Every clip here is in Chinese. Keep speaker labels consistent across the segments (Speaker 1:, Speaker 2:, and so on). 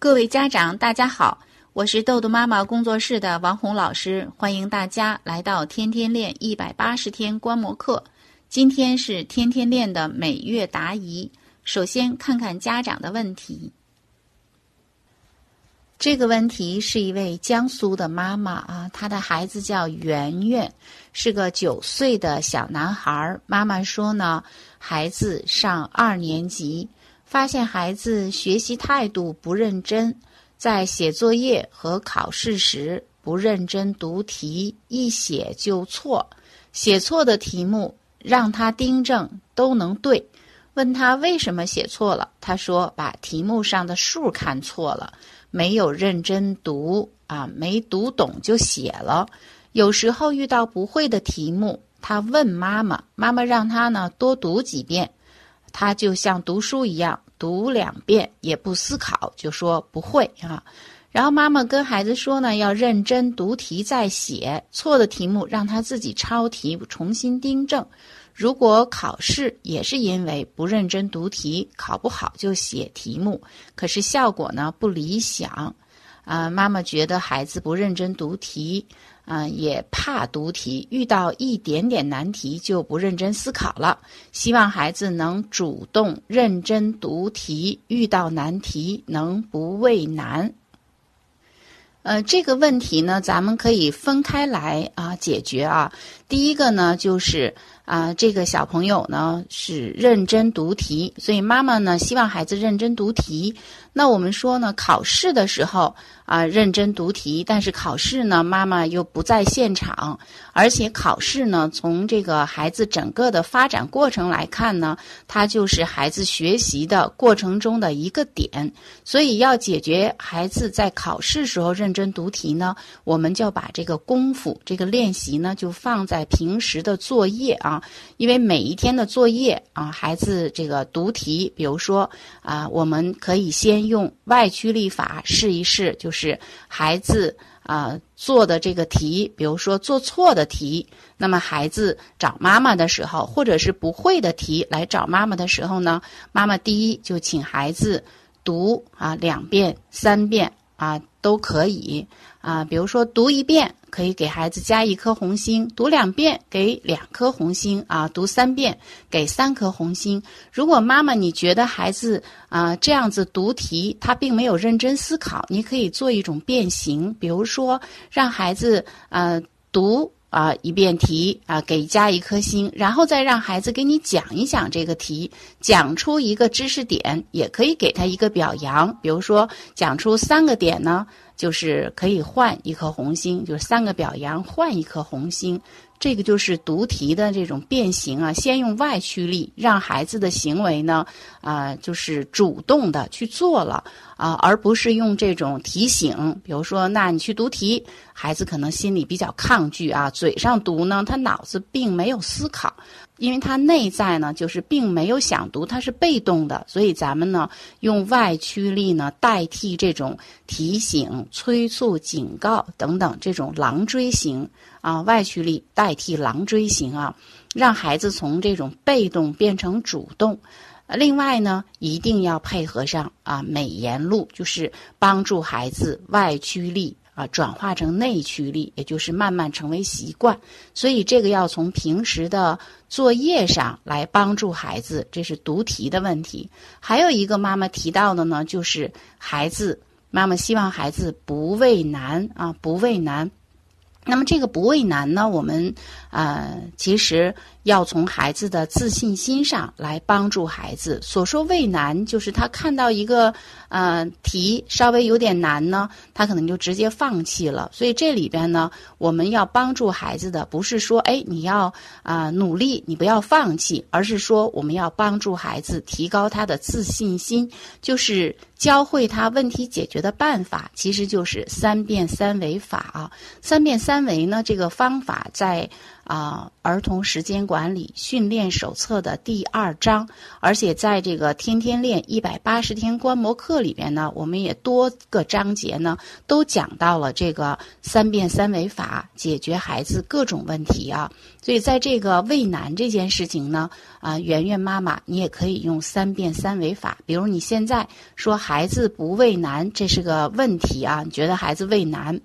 Speaker 1: 各位家长，大家好，我是豆豆妈妈工作室的王红老师，欢迎大家来到天天练一百八十天观摩课。今天是天天练的每月答疑，首先看看家长的问题。这个问题是一位江苏的妈妈啊，她的孩子叫圆圆，是个九岁的小男孩。妈妈说呢，孩子上二年级。发现孩子学习态度不认真，在写作业和考试时不认真读题，一写就错。写错的题目让他订正都能对。问他为什么写错了，他说把题目上的数看错了，没有认真读啊，没读懂就写了。有时候遇到不会的题目，他问妈妈，妈妈让他呢多读几遍。他就像读书一样，读两遍也不思考，就说不会啊。然后妈妈跟孩子说呢，要认真读题再写，错的题目让他自己抄题重新订正。如果考试也是因为不认真读题，考不好就写题目，可是效果呢不理想。啊，妈妈觉得孩子不认真读题。啊，也怕读题，遇到一点点难题就不认真思考了。希望孩子能主动认真读题，遇到难题能不畏难。呃，这个问题呢，咱们可以分开来啊解决啊。第一个呢，就是啊，这个小朋友呢是认真读题，所以妈妈呢希望孩子认真读题。那我们说呢，考试的时候。啊，认真读题，但是考试呢，妈妈又不在现场，而且考试呢，从这个孩子整个的发展过程来看呢，它就是孩子学习的过程中的一个点，所以要解决孩子在考试时候认真读题呢，我们就把这个功夫、这个练习呢，就放在平时的作业啊，因为每一天的作业啊，孩子这个读题，比如说啊，我们可以先用外驱力法试一试，就是。孩子啊做的这个题，比如说做错的题，那么孩子找妈妈的时候，或者是不会的题来找妈妈的时候呢，妈妈第一就请孩子读啊两遍、三遍啊都可以啊，比如说读一遍。可以给孩子加一颗红心，读两遍给两颗红心啊，读三遍给三颗红心。如果妈妈你觉得孩子啊这样子读题他并没有认真思考，你可以做一种变形，比如说让孩子呃读啊一遍题啊给加一颗星，然后再让孩子给你讲一讲这个题，讲出一个知识点，也可以给他一个表扬，比如说讲出三个点呢。就是可以换一颗红星，就是三个表扬换一颗红星，这个就是读题的这种变形啊。先用外驱力让孩子的行为呢，啊，就是主动的去做了啊，而不是用这种提醒。比如说，那你去读题，孩子可能心里比较抗拒啊，嘴上读呢，他脑子并没有思考。因为他内在呢，就是并没有想读，他是被动的，所以咱们呢用外驱力呢代替这种提醒、催促、警告等等这种狼追型啊，外驱力代替狼追型啊，让孩子从这种被动变成主动。另外呢，一定要配合上啊美言录，就是帮助孩子外驱力。啊，转化成内驱力，也就是慢慢成为习惯。所以这个要从平时的作业上来帮助孩子，这是读题的问题。还有一个妈妈提到的呢，就是孩子，妈妈希望孩子不畏难啊，不畏难。那么这个不畏难呢，我们呃，其实。要从孩子的自信心上来帮助孩子。所说畏难，就是他看到一个呃题稍微有点难呢，他可能就直接放弃了。所以这里边呢，我们要帮助孩子的，不是说哎你要啊努力，你不要放弃，而是说我们要帮助孩子提高他的自信心，就是教会他问题解决的办法，其实就是三变三维法啊。三变三维呢，这个方法在。啊儿童时间管理训练手册的第二章，而且在这个天天练一百八十天观摩课里边呢，我们也多个章节呢都讲到了这个三变三维法解决孩子各种问题啊。所以在这个喂奶这件事情呢，啊，圆圆妈妈，你也可以用三变三维法。比如你现在说孩子不喂奶，这是个问题啊，你觉得孩子喂奶，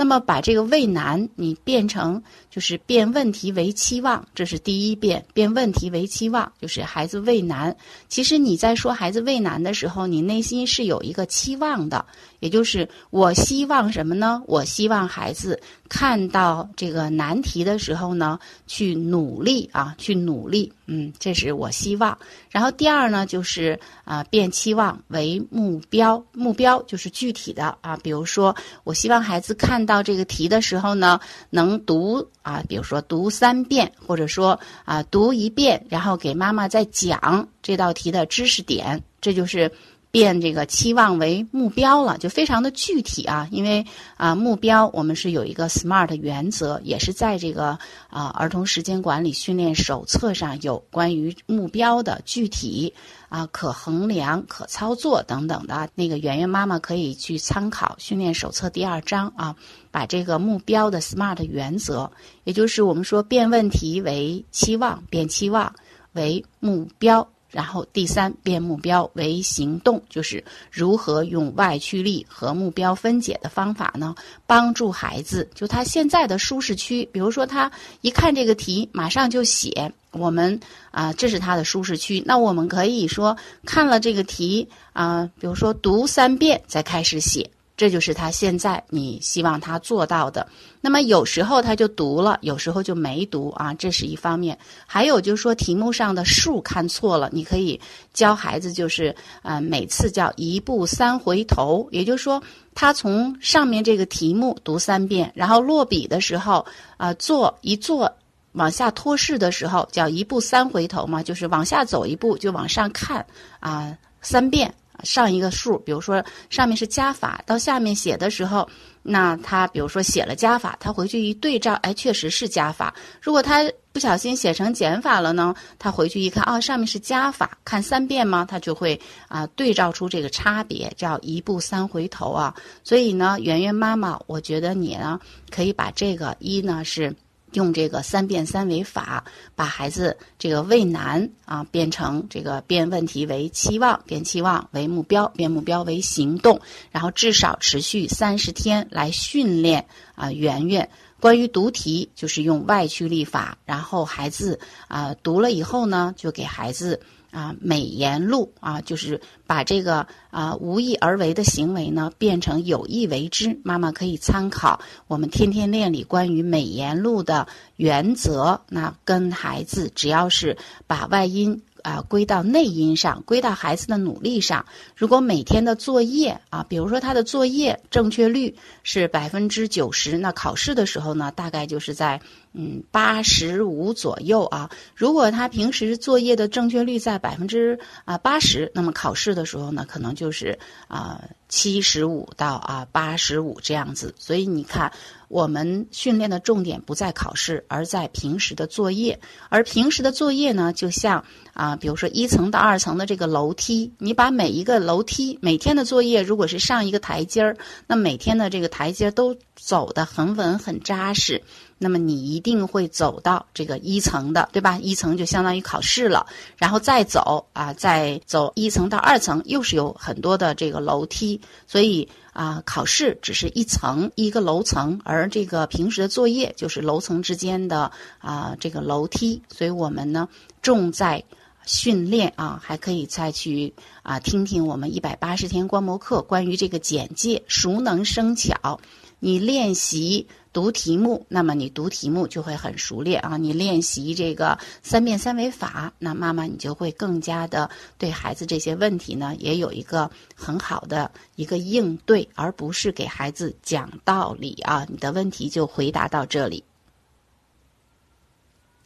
Speaker 1: 那么把这个畏难你变成就是变问题为期望，这是第一变，变问题为期望，就是孩子畏难。其实你在说孩子畏难的时候，你内心是有一个期望的。也就是我希望什么呢？我希望孩子看到这个难题的时候呢，去努力啊，去努力。嗯，这是我希望。然后第二呢，就是啊，变期望为目标，目标就是具体的啊。比如说，我希望孩子看到这个题的时候呢，能读啊，比如说读三遍，或者说啊，读一遍，然后给妈妈再讲这道题的知识点。这就是。变这个期望为目标了，就非常的具体啊。因为啊，目标我们是有一个 SMART 原则，也是在这个啊儿童时间管理训练手册上有关于目标的具体啊可衡量、可操作等等的。那个圆圆妈妈可以去参考训练手册第二章啊，把这个目标的 SMART 原则，也就是我们说变问题为期望，变期望为目标。然后第三变目标为行动，就是如何用外驱力和目标分解的方法呢？帮助孩子就他现在的舒适区，比如说他一看这个题马上就写，我们啊这是他的舒适区。那我们可以说看了这个题啊，比如说读三遍再开始写。这就是他现在你希望他做到的。那么有时候他就读了，有时候就没读啊，这是一方面。还有就是说题目上的数看错了，你可以教孩子就是呃每次叫一步三回头，也就是说他从上面这个题目读三遍，然后落笔的时候啊做一做往下脱式的时候叫一步三回头嘛，就是往下走一步就往上看啊三遍。上一个数，比如说上面是加法，到下面写的时候，那他比如说写了加法，他回去一对照，哎，确实是加法。如果他不小心写成减法了呢，他回去一看，啊，上面是加法，看三遍吗？他就会啊对照出这个差别，叫一步三回头啊。所以呢，圆圆妈妈，我觉得你呢可以把这个一呢是。用这个三变三维法，把孩子这个畏难啊变成这个变问题为期望，变期望为目标，变目标为行动，然后至少持续三十天来训练啊圆圆。关于读题，就是用外驱力法，然后孩子啊读了以后呢，就给孩子。啊，美言录啊，就是把这个啊无意而为的行为呢，变成有意为之。妈妈可以参考我们天天练里关于美言录的原则，那跟孩子只要是把外因。啊，归到内因上，归到孩子的努力上。如果每天的作业啊，比如说他的作业正确率是百分之九十，那考试的时候呢，大概就是在嗯八十五左右啊。如果他平时作业的正确率在百分之啊八十，那么考试的时候呢，可能就是啊七十五到啊八十五这样子。所以你看。我们训练的重点不在考试，而在平时的作业。而平时的作业呢，就像啊，比如说一层到二层的这个楼梯，你把每一个楼梯每天的作业，如果是上一个台阶儿，那每天的这个台阶都走得很稳很扎实。那么你一定会走到这个一层的，对吧？一层就相当于考试了，然后再走啊，再走一层到二层，又是有很多的这个楼梯，所以啊，考试只是一层一个楼层，而这个平时的作业就是楼层之间的啊这个楼梯，所以我们呢重在训练啊，还可以再去啊听听我们一百八十天观摩课关于这个简介，熟能生巧，你练习。读题目，那么你读题目就会很熟练啊！你练习这个三变三维法，那妈妈你就会更加的对孩子这些问题呢，也有一个很好的一个应对，而不是给孩子讲道理啊！你的问题就回答到这里。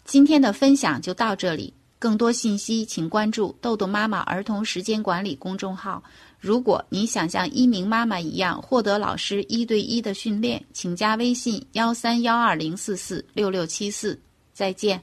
Speaker 1: 今天的分享就到这里，更多信息请关注豆豆妈妈儿童时间管理公众号。如果你想像一鸣妈妈一样获得老师一对一的训练，请加微信幺三幺二零四四六六七四。再见。